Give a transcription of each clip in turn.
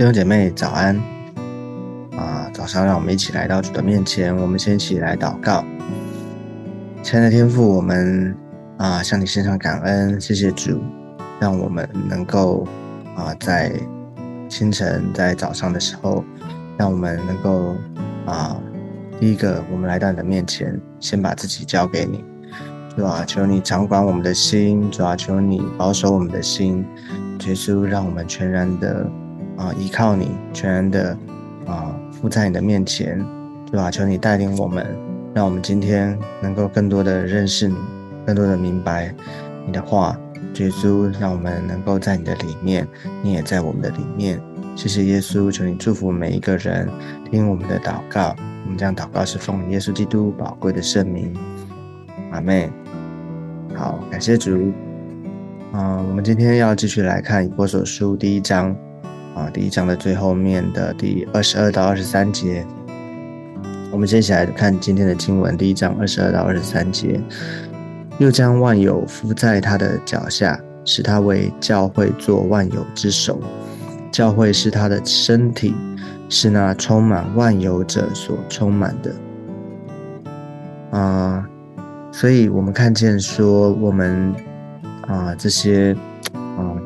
弟兄姐妹早安啊！早上让我们一起来到主的面前，我们先一起来祷告。亲爱的天父，我们啊向你献上感恩，谢谢主，让我们能够啊在清晨在早上的时候，让我们能够啊第一个我们来到你的面前，先把自己交给你，主啊，求你掌管我们的心，主啊，求你保守我们的心，耶稣，让我们全然的。啊，依靠你，全然的啊，伏在你的面前，对吧？求你带领我们，让我们今天能够更多的认识你，更多的明白你的话。耶稣，让我们能够在你的里面，你也在我们的里面。谢谢耶稣，求你祝福每一个人，听我们的祷告。我们这样祷告是奉耶稣基督宝贵的圣名。阿妹，好，感谢主。啊，我们今天要继续来看以波所书第一章。啊，第一章的最后面的第二十二到二十三节，我们接下来看今天的经文。第一章二十二到二十三节，又将万有伏在他的脚下，使他为教会做万有之首。教会是他的身体，是那充满万有者所充满的。啊，所以我们看见说，我们啊这些。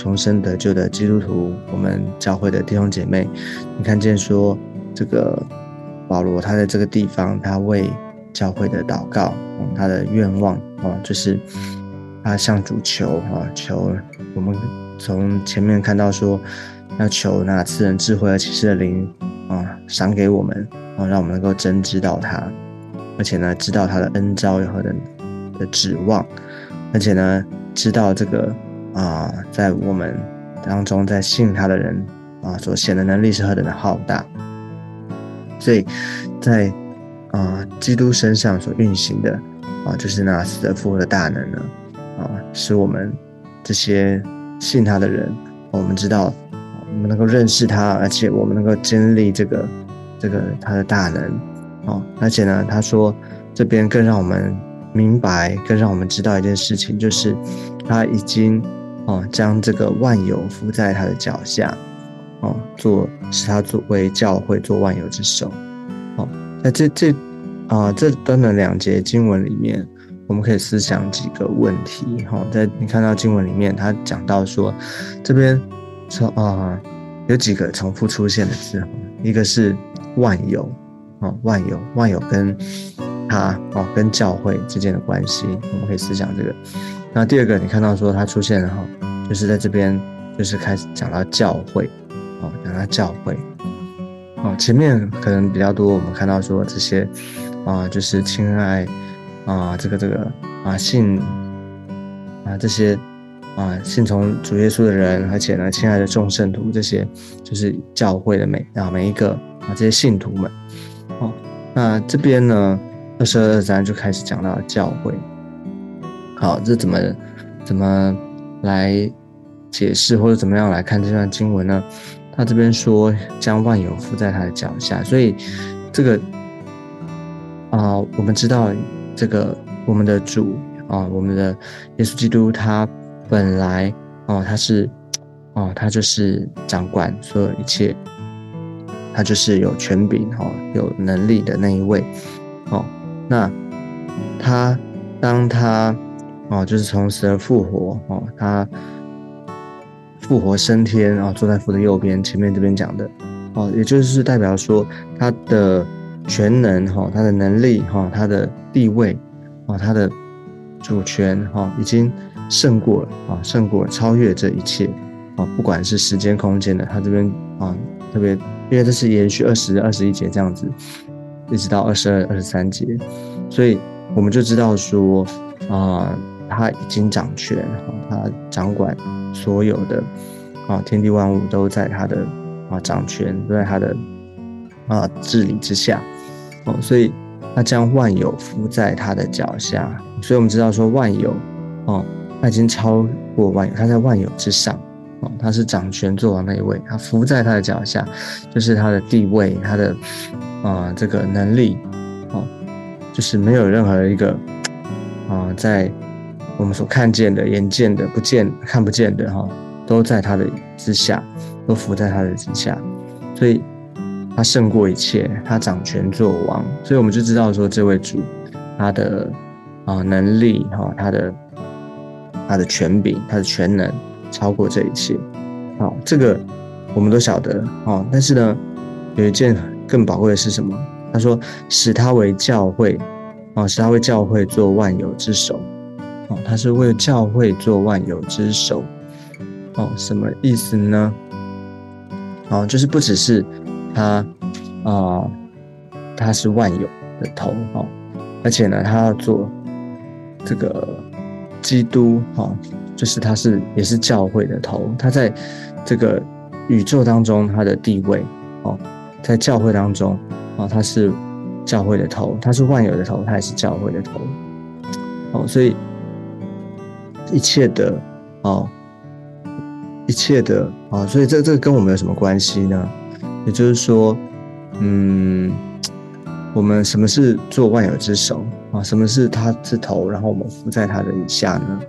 重生得救的基督徒，我们教会的弟兄姐妹，你看见说这个保罗他在这个地方，他为教会的祷告，他的愿望啊，就是他向主求啊，求我们从前面看到说，要求那赐人智慧和启示的灵啊，赏给我们啊，让我们能够真知道他，而且呢，知道他的恩招有何等的指望，而且呢，知道这个。啊，在我们当中，在信他的人啊，所显的能力是何等的浩大，所以在啊基督身上所运行的啊，就是那死而复活的大能呢啊，使我们这些信他的人，我们知道我们能够认识他，而且我们能够经历这个这个他的大能啊，而且呢，他说这边更让我们明白，更让我们知道一件事情，就是他已经。哦，将这个万有伏在他的脚下，哦，做使他作为教会做万有之首。哦，在这这啊这短短两节经文里面，我们可以思想几个问题。哈，在你看到经文里面，他讲到说，这边说啊有几个重复出现的字，一个是万有，啊万有万有跟他哦跟教会之间的关系，我们可以思想这个。那第二个，你看到说它出现了哈，就是在这边，就是开始讲到教会，哦，讲到教会，哦，前面可能比较多，我们看到说这些，啊，就是亲爱，啊，这个这个啊信，啊这些，啊信从主耶稣的人，而且呢，亲爱的众圣徒，这些就是教会的每啊每一个啊这些信徒们，哦，那这边呢，二十二章就开始讲到教会。好，这怎么怎么来解释，或者怎么样来看这段经文呢？他这边说将万有伏在他的脚下，所以这个啊，我们知道这个我们的主啊，我们的耶稣基督，他本来哦，他是哦，他就是掌管所有一切，他就是有权柄哈，有能力的那一位哦。那他当他哦，就是从死而复活哦，他复活升天，然后坐在父的右边。前面这边讲的哦，也就是代表说他的全能哈，他的能力哈，他的地位啊，他的主权哈，已经胜过了啊，胜过了，超越这一切啊，不管是时间空间的，他这边啊，特别因为这是延续二十二十一节这样子，一直到二十二二十三节，所以我们就知道说啊。他已经掌权，他掌管所有的啊，天地万物都在他的啊掌权，都在他的啊治理之下哦，所以他将万有伏在他的脚下，所以我们知道说万有哦，他已经超过万有，他在万有之上哦，他是掌权做王那一位，他伏在他的脚下，就是他的地位，他的啊这个能力哦，就是没有任何一个啊在。我们所看见的、眼见的、不见、看不见的，哈，都在他的之下，都伏在他的之下。所以他胜过一切，他掌权作王，所以我们就知道说这位主他的啊能力哈，他的他的权柄，他的全能超过这一切。好，这个我们都晓得哦。但是呢，有一件更宝贵的是什么？他说使他为教会，哦，使他为教会做万有之首。哦，他是为教会做万有之首。哦，什么意思呢？哦，就是不只是他啊，他是万有的头哦，而且呢，他要做这个基督哈，就是他是也是教会的头。他在这个宇宙当中他的地位哦，在教会当中啊，他是教会的头，他是万有的头，他也是教会的头。哦，所以一切的哦。一切的啊，所以这这跟我们有什么关系呢？也就是说，嗯，我们什么是做万有之首啊？什么是他之头？然后我们伏在他的以下呢？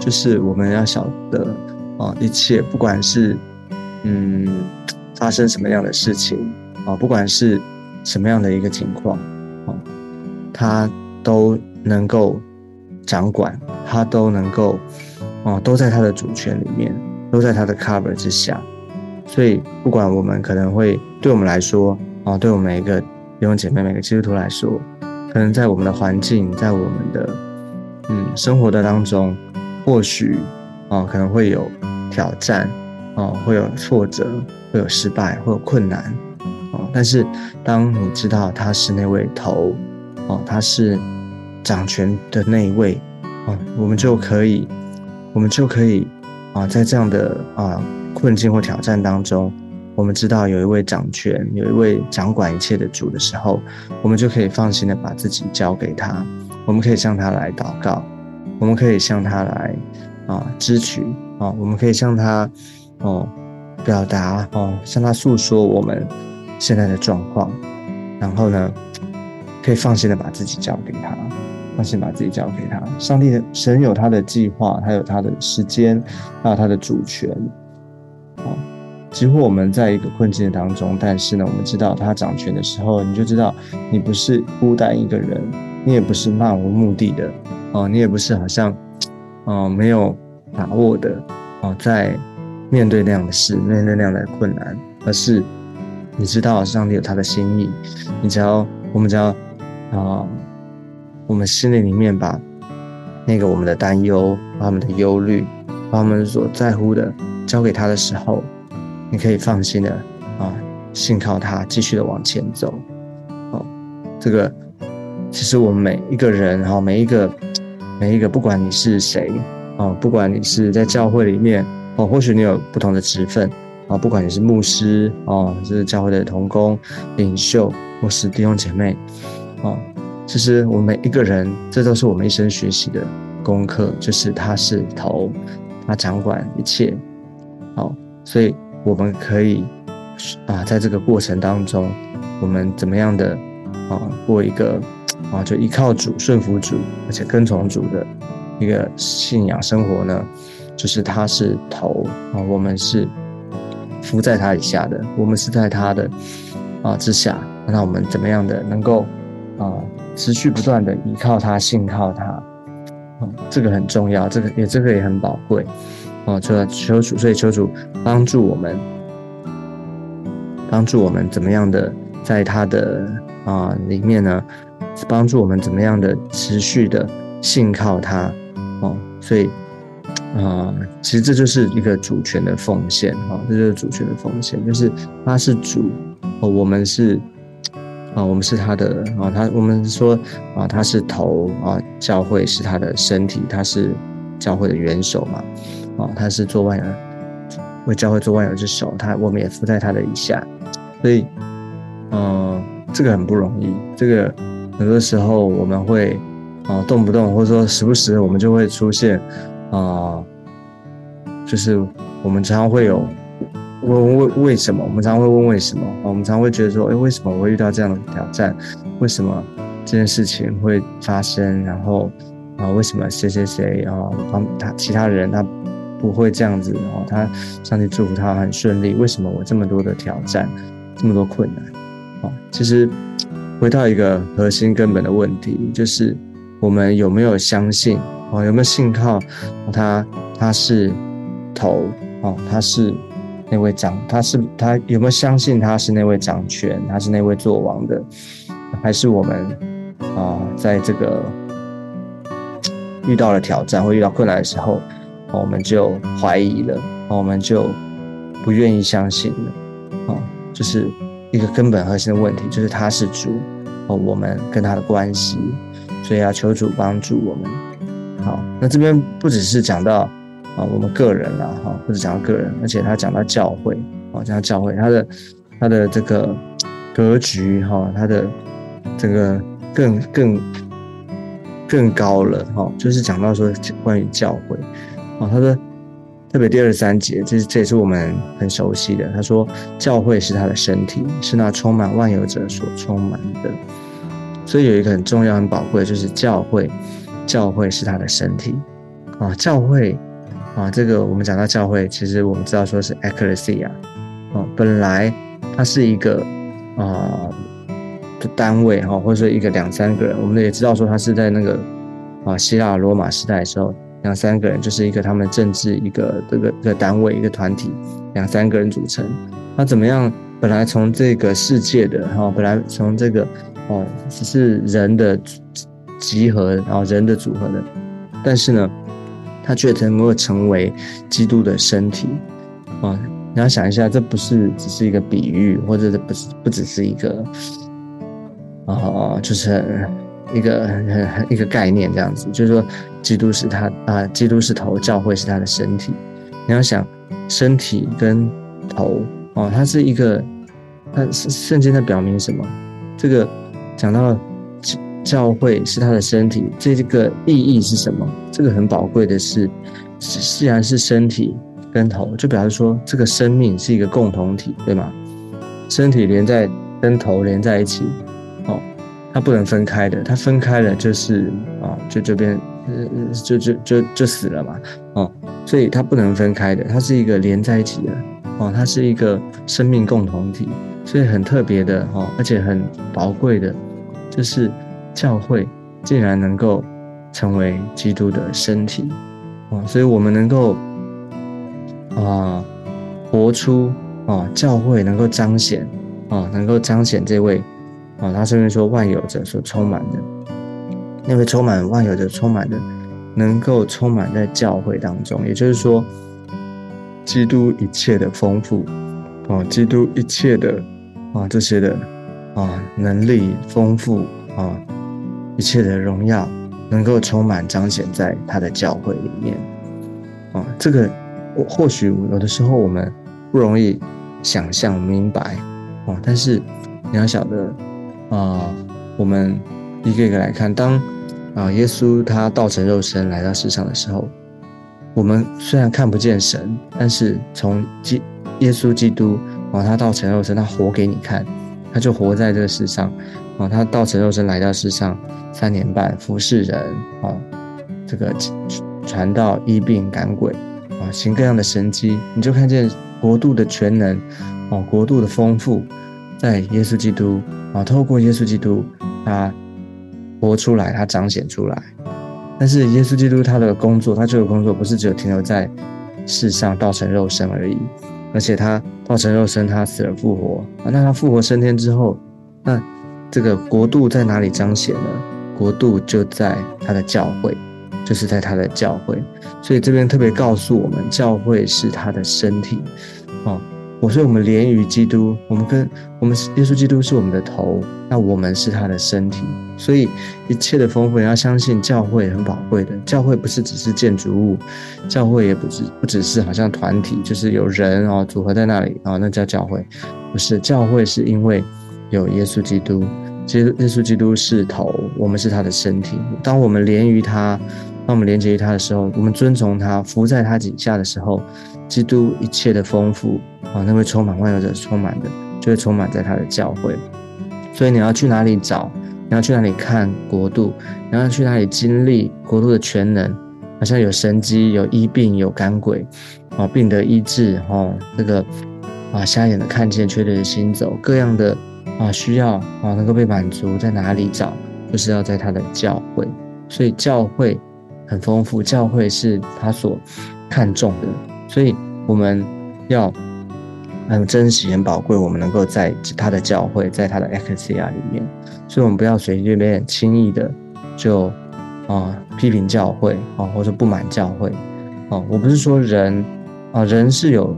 就是我们要晓得啊，一切不管是嗯发生什么样的事情啊，不管是什么样的一个情况啊，他都能够掌管，他都能够啊，都在他的主权里面。都在他的 cover 之下，所以不管我们可能会对我们来说啊，对我们每一个弟兄姐妹、每个基督徒来说，可能在我们的环境，在我们的嗯生活的当中，或许啊可能会有挑战啊，会有挫折，会有失败，会有困难啊。但是当你知道他是那位头哦，他是掌权的那一位啊，我们就可以，我们就可以。啊，在这样的啊困境或挑战当中，我们知道有一位掌权、有一位掌管一切的主的时候，我们就可以放心的把自己交给他。我们可以向他来祷告，我们可以向他来啊支取啊，我们可以向他哦表达哦，向他诉说我们现在的状况，然后呢，可以放心的把自己交给他。放心把自己交给他。上帝神有他的计划，他有他的时间，还有他的主权。啊，几乎我们在一个困境当中，但是呢，我们知道他掌权的时候，你就知道你不是孤单一个人，你也不是漫无目的的，哦，你也不是好像，哦，没有把握的，哦，在面对那样的事，面对那样的困难，而是你知道上帝有他的心意，你只要，我们只要，啊。我们心里里面把那个我们的担忧、把我们的忧虑、把我们所在乎的交给他的时候，你可以放心的啊，信靠他，继续的往前走。哦，这个其实我们每一个人哈，每一个每一个，不管你是谁啊，不管你是在教会里面哦，或许你有不同的职分啊，不管你是牧师哦，是教会的同工、领袖，或是弟兄姐妹哦。其实我们每一个人，这都是我们一生学习的功课，就是他是头，他掌管一切，好，所以我们可以啊，在这个过程当中，我们怎么样的啊，过一个啊，就依靠主、顺服主，而且跟从主的一个信仰生活呢？就是他是头啊，我们是伏在他以下的，我们是在他的啊之下，那我们怎么样的能够啊？持续不断的依靠他，信靠他，嗯，这个很重要，这个也这个也很宝贵，哦，就求主，所以求主帮助我们，帮助我们怎么样的在他的啊里面呢？帮助我们怎么样的持续的信靠他，哦，所以啊，其实这就是一个主权的奉献，哦，这就是主权的奉献，就是他是主，哦，我们是。啊，我们是他的啊，他我们说啊，他是头啊，教会是他的身体，他是教会的元首嘛，啊，他是做万有，为教会做万有之首，他我们也附在他的以下，所以，嗯，这个很不容易，这个很多时候我们会啊，动不动或者说时不时我们就会出现啊，就是我们常常会有。问为为什么？我们常会问为什么？我们常会觉得说，哎，为什么我会遇到这样的挑战？为什么这件事情会发生？然后啊，为什么谁谁谁啊，他他其他人他不会这样子？哦，他上帝祝福他很顺利。为什么我这么多的挑战？这么多困难？啊，其实回到一个核心根本的问题，就是我们有没有相信？哦，有没有信靠？他他是头哦，他是那位掌，他是他有没有相信他是那位掌权，他是那位做王的？还是我们啊，在这个遇到了挑战或遇到困难的时候，我们就怀疑了，我们就不愿意相信了。啊，就是一个根本核心的问题，就是他是主哦，我们跟他的关系，所以要求主帮助我们。好，那这边不只是讲到啊我们个人了哈，或者讲到个人，而且他讲到教会啊，讲到教会，他的他的这个格局哈，他的这个更更更高了哈，就是讲到说关于教会啊，他的特别第二十三节，这这也是我们很熟悉的，他说教会是他的身体，是那充满万有者所充满的，所以有一个很重要、很宝贵，就是教会。教会是他的身体啊，教会啊，这个我们讲到教会，其实我们知道说是 ecclesia 啊，本来它是一个啊单位哈，或者说一个两三个人，我们也知道说它是在那个啊希腊罗马时代的时候，两三个人就是一个他们政治一个这个一个单位一个团体，两三个人组成。那怎么样？本来从这个世界的哈，本来从这个哦只是人的。集合，然后人的组合的，但是呢，他却能够成为基督的身体啊！你要想一下，这不是只是一个比喻，或者不是不只是一个啊，就是一个一个概念这样子。就是说，基督是他啊，基督是头，教会是他的身体。你要想，身体跟头哦，它是一个，它圣经在表明什么？这个讲到。教会是他的身体，这个意义是什么？这个很宝贵的是，既然是身体跟头，就表示说这个生命是一个共同体，对吗？身体连在跟头连在一起，哦，它不能分开的，它分开了就是啊，就这边，呃，就就就就死了嘛，哦，所以它不能分开的，它是一个连在一起的，哦，它是一个生命共同体，所以很特别的哦，而且很宝贵的，就是。教会竟然能够成为基督的身体啊，所以我们能够啊活出啊教会能够彰显啊能够彰显这位啊他甚至说万有者所充满的那位充满万有者充满的能够充满在教会当中，也就是说基督一切的丰富啊基督一切的啊这些的啊能力丰富啊。一切的荣耀能够充满彰显在他的教会里面，啊，这个或许有的时候我们不容易想象明白，啊，但是你要晓得，啊，我们一个一个来看，当啊耶稣他道成肉身来到世上的时候，我们虽然看不见神，但是从基耶稣基督啊他道成肉身，他活给你看，他就活在这个世上。啊，他道成肉身来到世上三年半，服侍人啊，这个传道、医病、赶鬼啊，行各样的神迹，你就看见国度的全能啊，国度的丰富，在耶稣基督啊，透过耶稣基督，他活出来，他彰显出来。但是耶稣基督他的工作，他这个工作不是只有停留在世上道成肉身而已，而且他道成肉身，他死而复活啊，那他复活升天之后，那。这个国度在哪里彰显呢？国度就在他的教会，就是在他的教会。所以这边特别告诉我们，教会是他的身体。哦，我说我们连于基督，我们跟我们耶稣基督是我们的头，那我们是他的身体。所以一切的丰富，你要相信教会很宝贵的。教会不是只是建筑物，教会也不只不只是好像团体，就是有人哦组合在那里哦，那叫教会。不是教会，是因为。有耶稣基督，基耶稣基督是头，我们是他的身体。当我们连于他，当我们连接于他的时候，我们遵从他，服在他底下的时候，基督一切的丰富啊，那会充满万有者充满的，就会充满在他的教会。所以你要去哪里找？你要去哪里看国度？你要去哪里经历国度的全能？好像有神机，有医病，有赶鬼，啊，病得医治，哦，这个。啊瞎眼的看见，瘸腿的行走，各样的啊需要啊能够被满足，在哪里找？就是要在他的教会。所以教会很丰富，教会是他所看重的，所以我们要很珍惜、很宝贵，我们能够在他的教会，在他的 X C R 里面。所以，我们不要随随便便、轻易的就啊批评教会啊，或者不满教会啊。我不是说人啊，人是有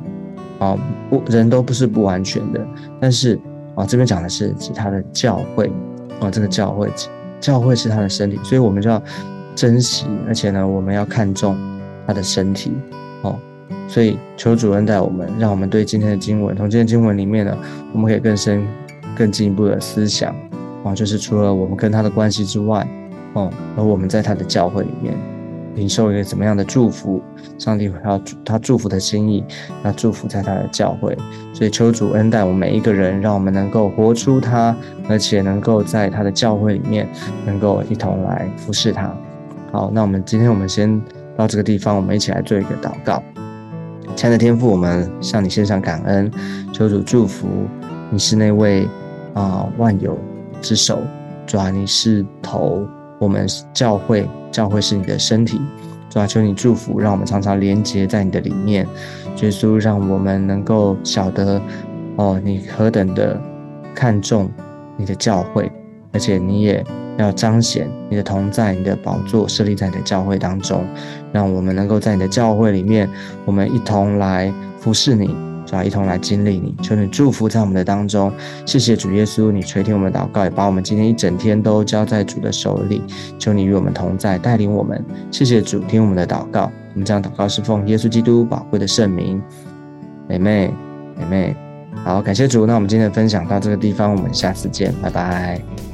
啊不人都不是不完全的，但是啊这边讲的是指他的教会啊，这个教会教会是他的身体，所以我们就要珍惜，而且呢，我们要看重他的身体哦。所以求主恩待我们，让我们对今天的经文，从今天经文里面呢，我们可以更深、更进一步的思想。啊，就是除了我们跟他的关系之外，哦，而我们在他的教会里面领受一个怎么样的祝福？上帝要他祝福的心意，要祝福在他的教会。所以求主恩待我们每一个人，让我们能够活出他，而且能够在他的教会里面能够一同来服侍他。好，那我们今天我们先到这个地方，我们一起来做一个祷告。亲爱的天父，我们向你献上感恩，求主祝福你是那位啊万有。之首，主啊，你是头，我们教会，教会是你的身体，主啊，求你祝福，让我们常常连接在你的里面，耶稣，让我们能够晓得，哦，你何等的看重你的教会，而且你也要彰显你的同在，你的宝座设立在你的教会当中，让我们能够在你的教会里面，我们一同来服侍你。主要一同来经历你，求你祝福在我们的当中。谢谢主耶稣，你垂听我们的祷告，也把我们今天一整天都交在主的手里。求你与我们同在，带领我们。谢谢主，听我们的祷告。我们将祷告是奉耶稣基督宝贵的圣名。妹妹，妹妹，好，感谢主。那我们今天的分享到这个地方，我们下次见，拜拜。